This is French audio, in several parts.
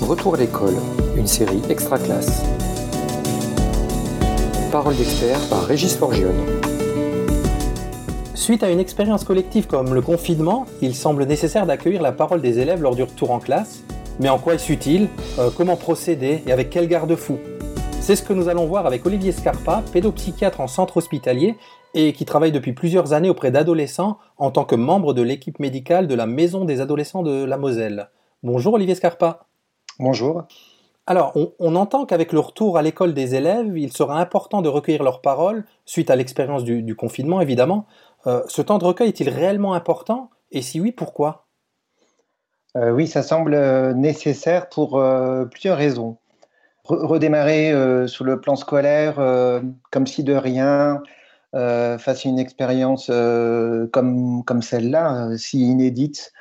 Retour à l'école, une série extra classe. Parole d'expert par Régis Forgione. Suite à une expérience collective comme le confinement, il semble nécessaire d'accueillir la parole des élèves lors du retour en classe. Mais en quoi est-ce utile? Euh, Comment procéder? Et avec quel garde-fou C'est ce que nous allons voir avec Olivier Scarpa, pédopsychiatre en centre hospitalier et qui travaille depuis plusieurs années auprès d'adolescents en tant que membre de l'équipe médicale de la Maison des adolescents de la Moselle. Bonjour Olivier Scarpa. Bonjour. Alors, on, entend qu'avec le retour à l'école des élèves, il sera important de recueillir leurs paroles, suite à l'expérience du, confinement évidemment. Euh, ce temps de recueil est-il réellement important? Et si oui, pourquoi? Euh, Oui, ça semble euh, nécessaire pour plusieurs raisons. Redémarrer sur le plan scolaire comme si de rien, face à une expérience comme, comme celle-là, si inédite,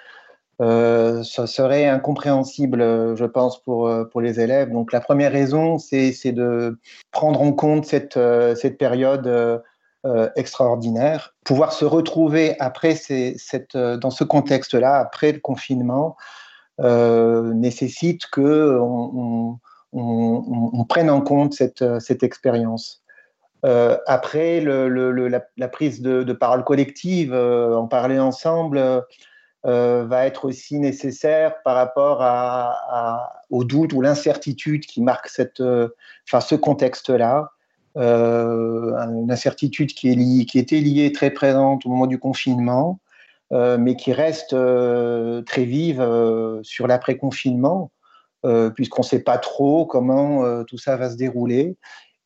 euh, ça serait incompréhensible, je pense, pour, euh, pour les élèves. Donc la première raison, c'est de prendre en compte cette, euh, cette période extraordinaire, pouvoir se retrouver après cette, dans ce contexte-là, après le confinement, nécessite que on, on, prenne en compte cette, cette expérience. après, le, le, la, prise de, parole collective, en parler ensemble, euh, va être aussi nécessaire par rapport à, au doute ou l'incertitude qui marque euh, ce contexte-là. Euh, une incertitude qui, est qui était liée très présente au moment du confinement, mais qui reste très vive sur l'après-confinement, puisqu'on ne sait pas trop comment tout ça va se dérouler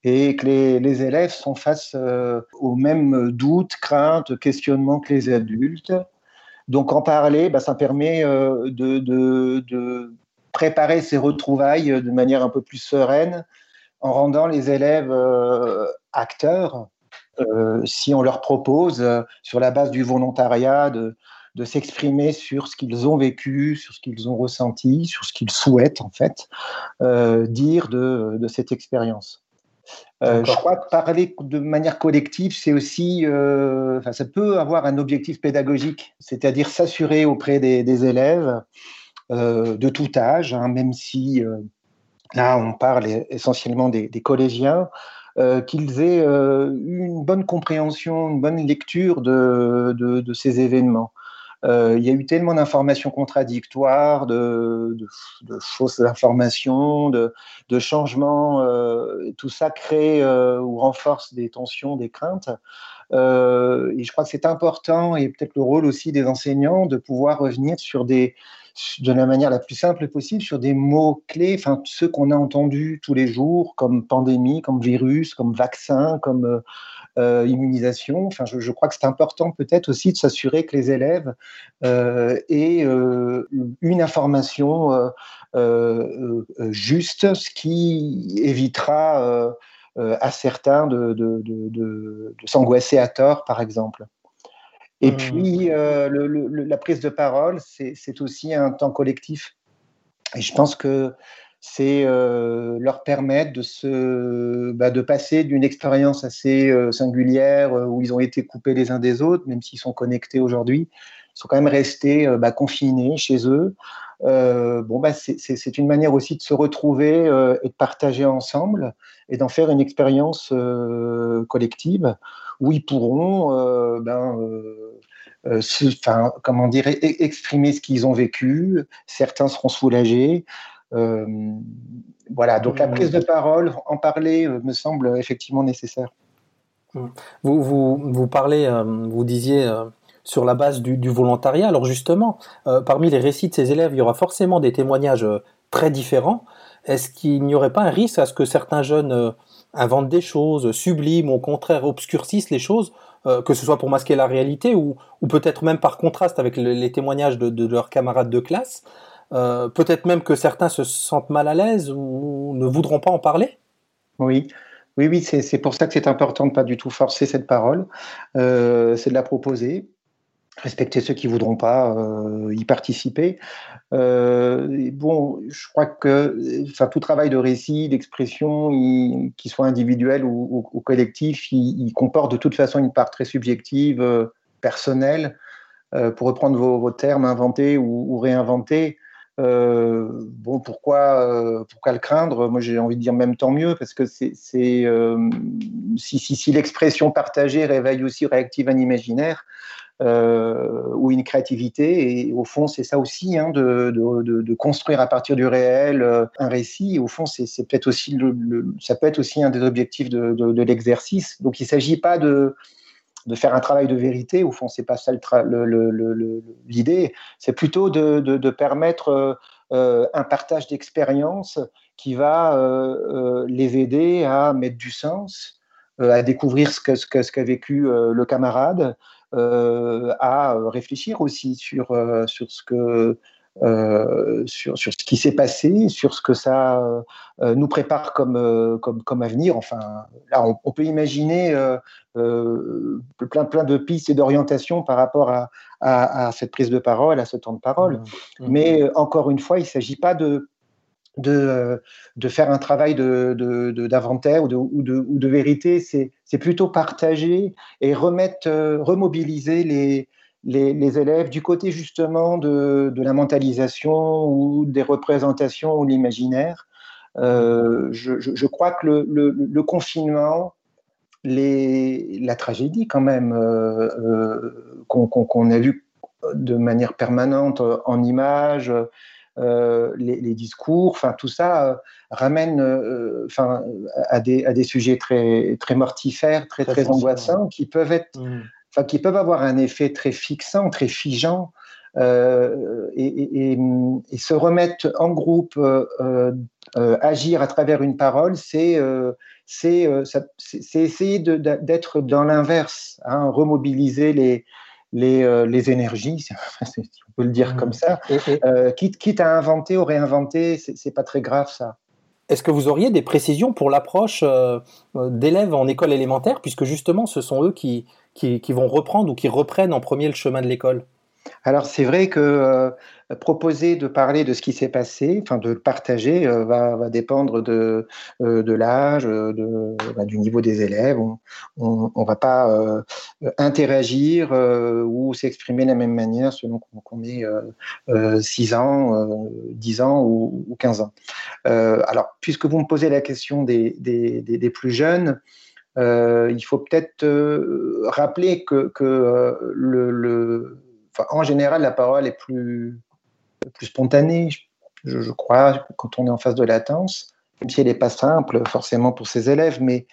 et que les, élèves sont face aux mêmes doutes, craintes, questionnements que les adultes. Donc en parler, bah, ça permet euh, de, préparer ces retrouvailles de manière un peu plus sereine en rendant les élèves euh, acteurs. Euh, si on leur propose, sur la base du volontariat, de, s'exprimer sur ce qu'ils ont vécu, sur ce qu'ils ont ressenti, sur ce qu'ils souhaitent en fait dire de cette expérience. Euh, je crois que parler de manière collective, c'est aussi, euh, ça peut avoir un objectif pédagogique, c'est-à-dire s'assurer auprès des, élèves euh, de tout âge, hein, même si là on parle essentiellement des, collégiens, qu'ils aient une bonne compréhension, une bonne lecture de ces événements. Euh, il y a eu tellement d'informations contradictoires, de, fausses informations, de, changements. Euh, tout ça crée euh, ou renforce des tensions, des craintes. et je crois que c'est important, et peut-être le rôle aussi des enseignants, de pouvoir revenir sur des, de la manière la plus simple possible sur des mots clés, enfin ceux qu'on a entendus tous les jours, comme pandémie, comme virus, comme vaccin, comme euh, immunisation. Enfin, je, crois que c'est important peut-être aussi de s'assurer que les élèves euh, aient euh, une information juste, ce qui évitera à certains de, de, s'angoisser à tort, par exemple. Et mmh. puis, la prise de parole, c'est aussi un temps collectif. Et je pense que c'est euh, leur permettre de, se, bah, de passer d'une expérience assez euh, singulière euh, où ils ont été coupés les uns des autres, même s'ils sont connectés aujourd'hui, ils sont quand même restés bah, confinés chez eux. bon, bah, c'est une manière aussi de se retrouver et de partager ensemble et d'en faire une expérience collective où ils pourront ben, comment dire, e-, exprimer ce qu'ils ont vécu. Certains seront soulagés, voilà, donc la prise de parole, en parler euh, me semble effectivement nécessaire. Vous, vous, vous parlez, euh, vous disiez sur la base du, volontariat. Alors justement, parmi les récits de ces élèves, il y aura forcément des témoignages très différents. Est-ce qu'il n'y aurait pas un risque à ce que certains jeunes inventent des choses, subliment, ou au contraire obscurcissent les choses, que ce soit pour masquer la réalité ou, ou peut-être même par contraste avec les témoignages de, de, leurs camarades de classe? Euh, peut-être même que certains se sentent mal à l'aise ou ne voudront pas en parler Oui, oui, oui, c'est pour ça que c'est important de pas du tout forcer cette parole, euh, c'est de la proposer, respecter ceux qui voudront pas euh, y participer. bon, je crois que enfin, tout travail de récit, d'expression, qu'il soit individuel ou, collectif, il, comporte de toute façon une part très subjective, personnelle. pour reprendre vos, termes, inventer ou, réinventer. Bon, pourquoi, pourquoi le craindre? Moi, j'ai envie de dire même tant mieux, parce que c'est si, si, si l'expression partagée réveille aussi réactive un imaginaire, euh, ou une créativité. Et au fond, c'est ça aussi, hein, de, construire à partir du réel euh, un récit. Au fond, c'est peut-être aussi ça peut être aussi un des objectifs de l'exercice. Donc, il ne s'agit pas de de faire un travail de vérité. Au fond, c'est pas ça l'idée. C'est plutôt de, de, permettre euh, un partage d'expériences qui va euh, les aider à mettre du sens, à découvrir ce qu'a ce que, ce qu'a vécu le camarade, euh, à euh, réfléchir aussi sur, euh, sur ce que sur, sur, ce qui s'est passé, sur ce que ça nous prépare comme, comme, comme avenir. Enfin, là, on, peut imaginer plein, plein de pistes et d'orientations par rapport à, à, cette prise de parole, à ce temps de parole. Mmh. Mmh. Mais encore une fois, il ne s'agit pas de de, euh, de faire un travail d'inventaire de, ou, de, ou, de, vérité, c'est plutôt partager et remettre, euh, remobiliser les, les, élèves du côté justement de, la mentalisation ou des représentations ou l'imaginaire. Euh, je, crois que le, confinement, les, la tragédie quand même qu'on a vu de manière permanente en images, euh, les, discours, enfin tout ça euh, ramène euh, enfin à des, à des sujets très très mortifères, très très, angoissants, qui peuvent être, mmh. Enfin qui peuvent avoir un effet très fixant, très figeant. et, se remettre en groupe, agir à travers une parole, c'est essayer d'être dans l'inverse, hein, remobiliser les, les, les énergies, peut le dire comme mmh. ça. Euh, quitte, quitte, à inventer ou réinventer, c'est pas très grave ça. Est-ce que vous auriez des précisions pour l'approche euh, d'élèves en école élémentaire, puisque justement ce sont eux qui, vont reprendre ou qui reprennent en premier le chemin de l'école? Alors c'est vrai que euh, proposer de parler de ce qui s'est passé, enfin de le partager, euh, va, dépendre de, euh, l'âge, bah, du niveau des élèves. On ne va pas interagir ou s'exprimer de la même manière selon qu'on ait 6 ans, 10 ans ou, ou 15 ans. alors, puisque vous me posez la question des, plus jeunes, il faut peut-être rappeler que, le en général, la parole est plus spontanée, je, crois, quand on est en phase de latence, même si elle n'est pas simple forcément pour ses élèves, mais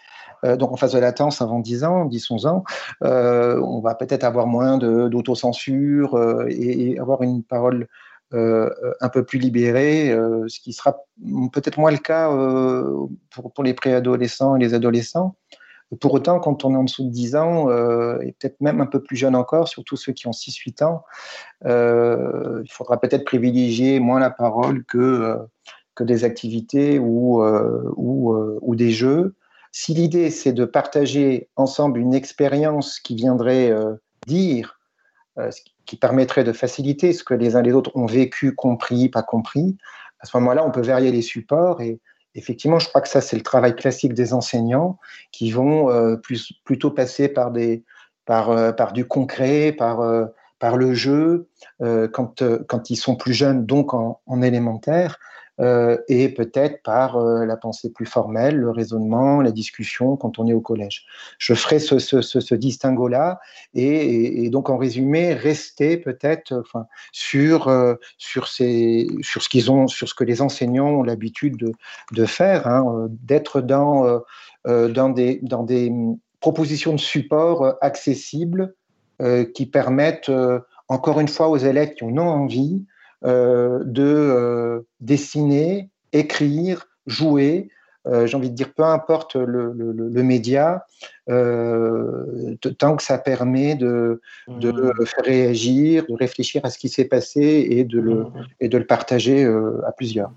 euh, donc en phase de latence avant 10 ans, 10-11 ans, euh, on va peut-être avoir moins d'autocensure euh, et, avoir une parole un peu plus libérée, ce qui sera peut-être moins le cas pour, les préadolescents et les adolescents. Pour autant, quand on est en dessous de 10 ans, euh, et peut-être même un peu plus jeune encore, surtout ceux qui ont 6-8 ans, euh, il faudra peut-être privilégier moins la parole que, euh, que des activités ou, ou, ou, des jeux. Si l'idée, c'est de partager ensemble une expérience qui viendrait dire, qui permettrait de faciliter ce que les uns les autres ont vécu, compris, pas compris, à ce moment-là, on peut varier les supports et effectivement, je crois que ça, c'est le travail classique des enseignants qui vont euh, plutôt passer euh, par du concret, par, euh, le jeu, quand, ils sont plus jeunes, donc en, en élémentaire, et peut-être par euh, la pensée plus formelle, le raisonnement, la discussion quand on est au collège. Je ferai ce, distinguo-là et, donc en résumé, rester peut-être enfin, sur, euh, sur, ce qu'ils ont, sur ce que les enseignants ont l'habitude de, faire, hein, d'être dans, dans, des, dans des propositions de support accessibles qui permettent encore une fois aux élèves qui en ont envie euh, de euh, dessiner, écrire, jouer. Euh, j'ai envie de dire, peu importe le, média, tant que ça permet de, de mmh. faire réagir, de réfléchir à ce qui s'est passé et de le, mmh. et de le partager à plusieurs.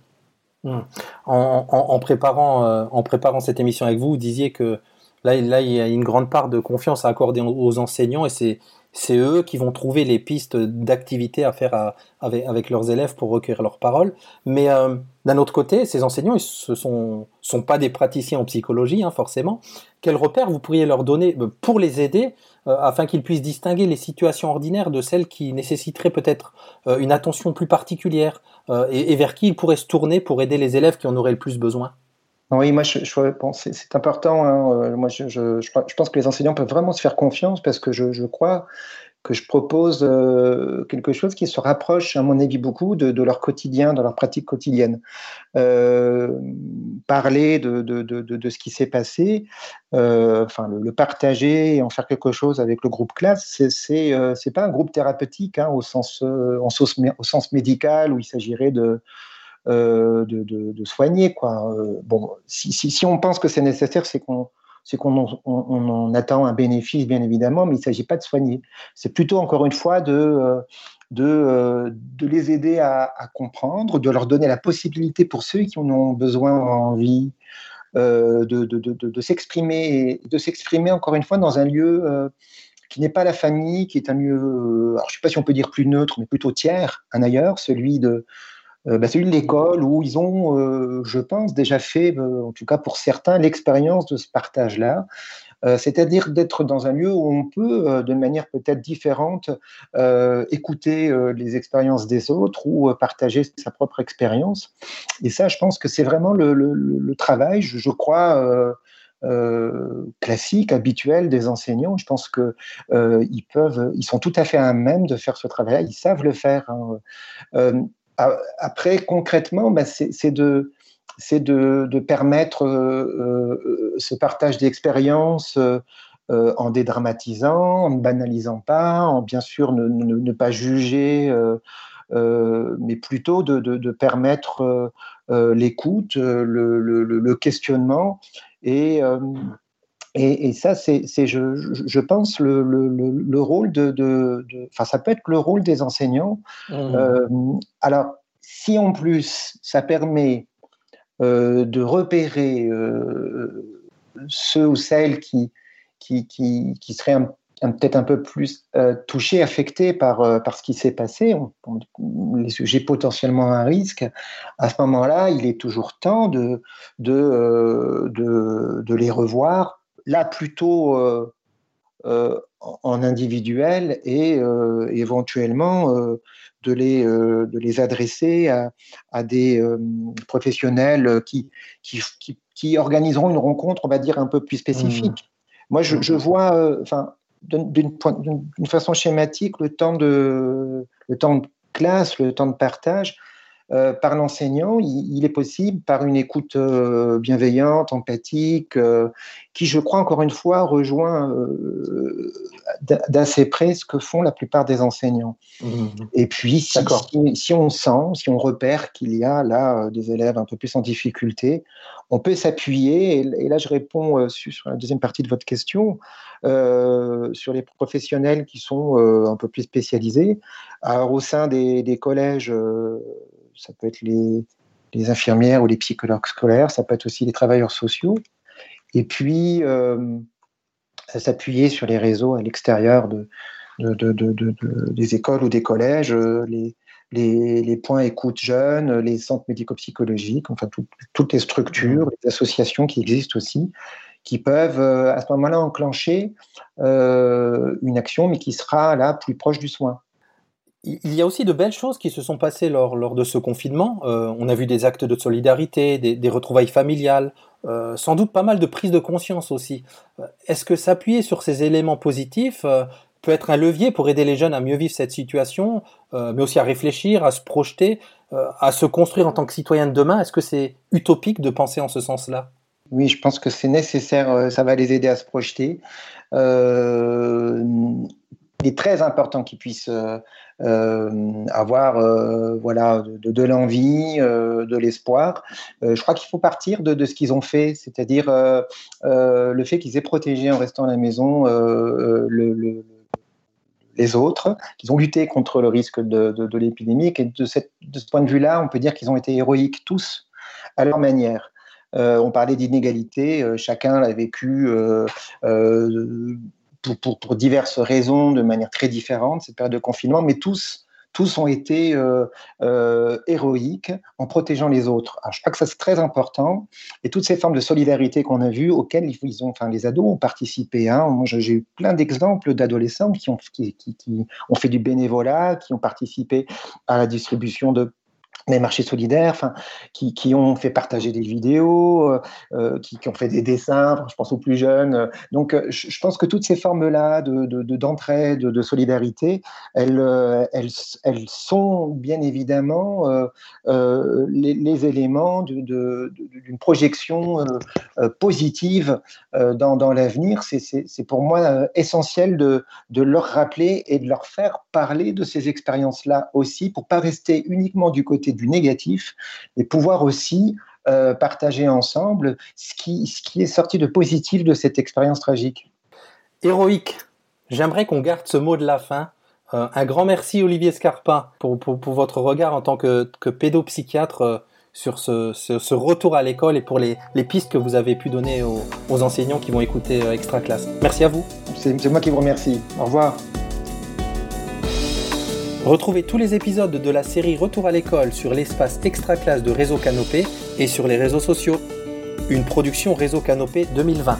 Mmh. En, préparant, en préparant cette émission avec vous, vous disiez que là, là, il y a une grande part de confiance à accorder aux enseignants et c'est c'est eux qui vont trouver les pistes d'activité à faire avec, leurs élèves pour recueillir leurs paroles. Mais euh, d'un autre côté, ces enseignants, ils ne sont, pas des praticiens en psychologie, hein, forcément. Quel repère vous pourriez leur donner euh, pour les aider afin qu'ils puissent distinguer les situations ordinaires de celles qui nécessiteraient peut-être une attention plus particulière et vers qui ils pourraient se tourner pour aider les élèves qui en auraient le plus besoin? Oui, moi, je, pense c'est important. Hein, euh, moi, je, je, pense que les enseignants peuvent vraiment se faire confiance parce que je, crois que je propose euh, quelque chose qui se rapproche, à mon avis, beaucoup de, leur quotidien, de leur pratique quotidienne. Euh, parler de, de, de, ce qui s'est passé, enfin, le, partager et en faire quelque chose avec le groupe classe, c'est euh, pas un groupe thérapeutique hein, au, sens, en sens, au sens médical où il s'agirait de euh, de, soigner. Quoi. Euh, bon, si, si, on pense que c'est nécessaire, c'est qu'on c'est qu'on on, en attend un bénéfice, bien évidemment, mais il ne s'agit pas de soigner. C'est plutôt, encore une fois, de, euh, de, de les aider à, comprendre, de leur donner la possibilité pour ceux qui en ont besoin, envie, de, de, de s'exprimer, de s'exprimer, encore une fois, dans un lieu qui n'est pas la famille, qui est un lieu, alors je ne sais pas si on peut dire plus neutre, mais plutôt tiers, un ailleurs, celui de, euh, bah, c'est une école où ils ont, euh, je pense, déjà fait, euh, en tout cas pour certains, l'expérience de ce partage-là. c'est-à-dire d'être dans un lieu où on peut, de manière peut-être différente, écouter les expériences des autres ou partager sa propre expérience. Et ça, je pense que c'est vraiment le, travail, je, crois, classique, habituel des enseignants. Je pense que ils peuvent, ils sont tout à fait à même de faire ce travail. Ils savent le faire. Hein. Après, concrètement, bah, c'est de, permettre euh, euh, ce partage d'expériences euh, en dédramatisant, en ne banalisant pas, en bien sûr ne, pas juger, mais plutôt de, permettre l'écoute, le, questionnement. Et, et, ça, c'est, je, je, pense, le, rôle de, Enfin, ça peut être le rôle des enseignants. Mmh. Euh, alors, si en plus, ça permet euh, de repérer euh, ceux ou celles qui, qui, qui, seraient peut-être un peu plus touchés, affectés par, par ce qui s'est passé, les sujets potentiellement à risque, à ce moment-là, il est toujours temps de, de, de, de les revoir là plutôt euh, euh, en individuel et euh, éventuellement de, les, de les adresser à, des professionnels qui, qui, qui, organiseront une rencontre, on va dire, un peu plus spécifique. Mmh. Moi, je, mmh. vois, enfin, d'une façon schématique, le temps, de, le temps de classe, le temps de partage, euh, par l'enseignant, il, est possible par une écoute euh, bienveillante, empathique, euh, qui, je crois, encore une fois, rejoint d'assez près ce que font la plupart des enseignants. Mmh. Et puis, si, si, on sent, si on repère qu'il y a là des élèves un peu plus en difficulté, on peut s'appuyer, et, là je réponds sur, la deuxième partie de votre question, sur les professionnels qui sont un peu plus spécialisés. Alors, au sein des, des collèges, ça peut être les, infirmières ou les psychologues scolaires, ça peut être aussi les travailleurs sociaux. Et puis, euh, s'appuyer sur les réseaux à l'extérieur de, des écoles ou des collèges, euh, les, les, points écoute jeunes, les centres médico-psychologiques, enfin toutes les structures, les associations qui existent aussi, qui peuvent euh, à ce moment-là enclencher une action, mais qui sera là plus proche du soin il y a aussi de belles choses qui se sont passées lors, lors de ce confinement. Euh, on a vu des actes de solidarité, des, retrouvailles familiales, euh, sans doute pas mal de prise de conscience aussi. Euh, est-ce que s'appuyer sur ces éléments positifs peut être un levier pour aider les jeunes à mieux vivre cette situation, mais aussi à réfléchir, à se projeter, à se construire en tant que citoyen de demain? Est-ce que c'est utopique de penser en ce sens-là? Oui, je pense que c'est nécessaire, ça va les aider à se projeter. Il est très important qu'ils puissent euh, avoir euh, voilà, de, l'envie, euh, de l'espoir. je crois qu'il faut partir de, ce qu'ils ont fait, c'est-à-dire le fait qu'ils aient protégé en restant à la maison le, les autres, qu'ils ont lutté contre le risque de, l'épidémie. Et de, ce point de vue-là, on peut dire qu'ils ont été héroïques tous à leur manière. on parlait d'inégalité, chacun l'a vécu pour, diverses raisons, de manière très différente, cette période de confinement, mais tous tous ont été euh, euh, héroïques en protégeant les autres. je crois que ça c'est très important. Et toutes ces formes de solidarité qu'on a vues, auxquelles ils ont, enfin, les ados ont participé. Hein. J'ai eu plein d'exemples d'adolescents qui ont fait du bénévolat, qui ont participé à la distribution de les marchés solidaires, qui, qui, ont fait partager des vidéos, euh, euh qui, qui, ont fait des dessins, je pense aux plus jeunes. Donc, euh, je, pense que toutes ces formes-là de, d'entraide, de, de, solidarité, elles, euh, elles, elles, sont bien évidemment euh, les, les, éléments d'une projection positive dans, dans l'avenir. C'est pour moi essentiel de, de leur rappeler et de leur faire parler de ces expériences-là aussi, pour pas rester uniquement du côté du négatif, et pouvoir aussi euh, partager ensemble ce qui, ce qui est sorti de positif de cette expérience tragique. Héroïque, j'aimerais qu'on garde ce mot de la fin. Euh, un grand merci Olivier Scarpa pour, pour, votre regard en tant que, que pédopsychiatre euh, sur ce, ce, retour à l'école et pour les, les, pistes que vous avez pu donner aux, aux enseignants qui vont écouter Extra Classe. Merci à vous. C'est moi qui vous remercie. Au revoir. Retrouvez tous les épisodes de la série Retour à l'école sur l'espace extra classe de Réseau Canopé et sur les réseaux sociaux. Une production Réseau Canopé 2020.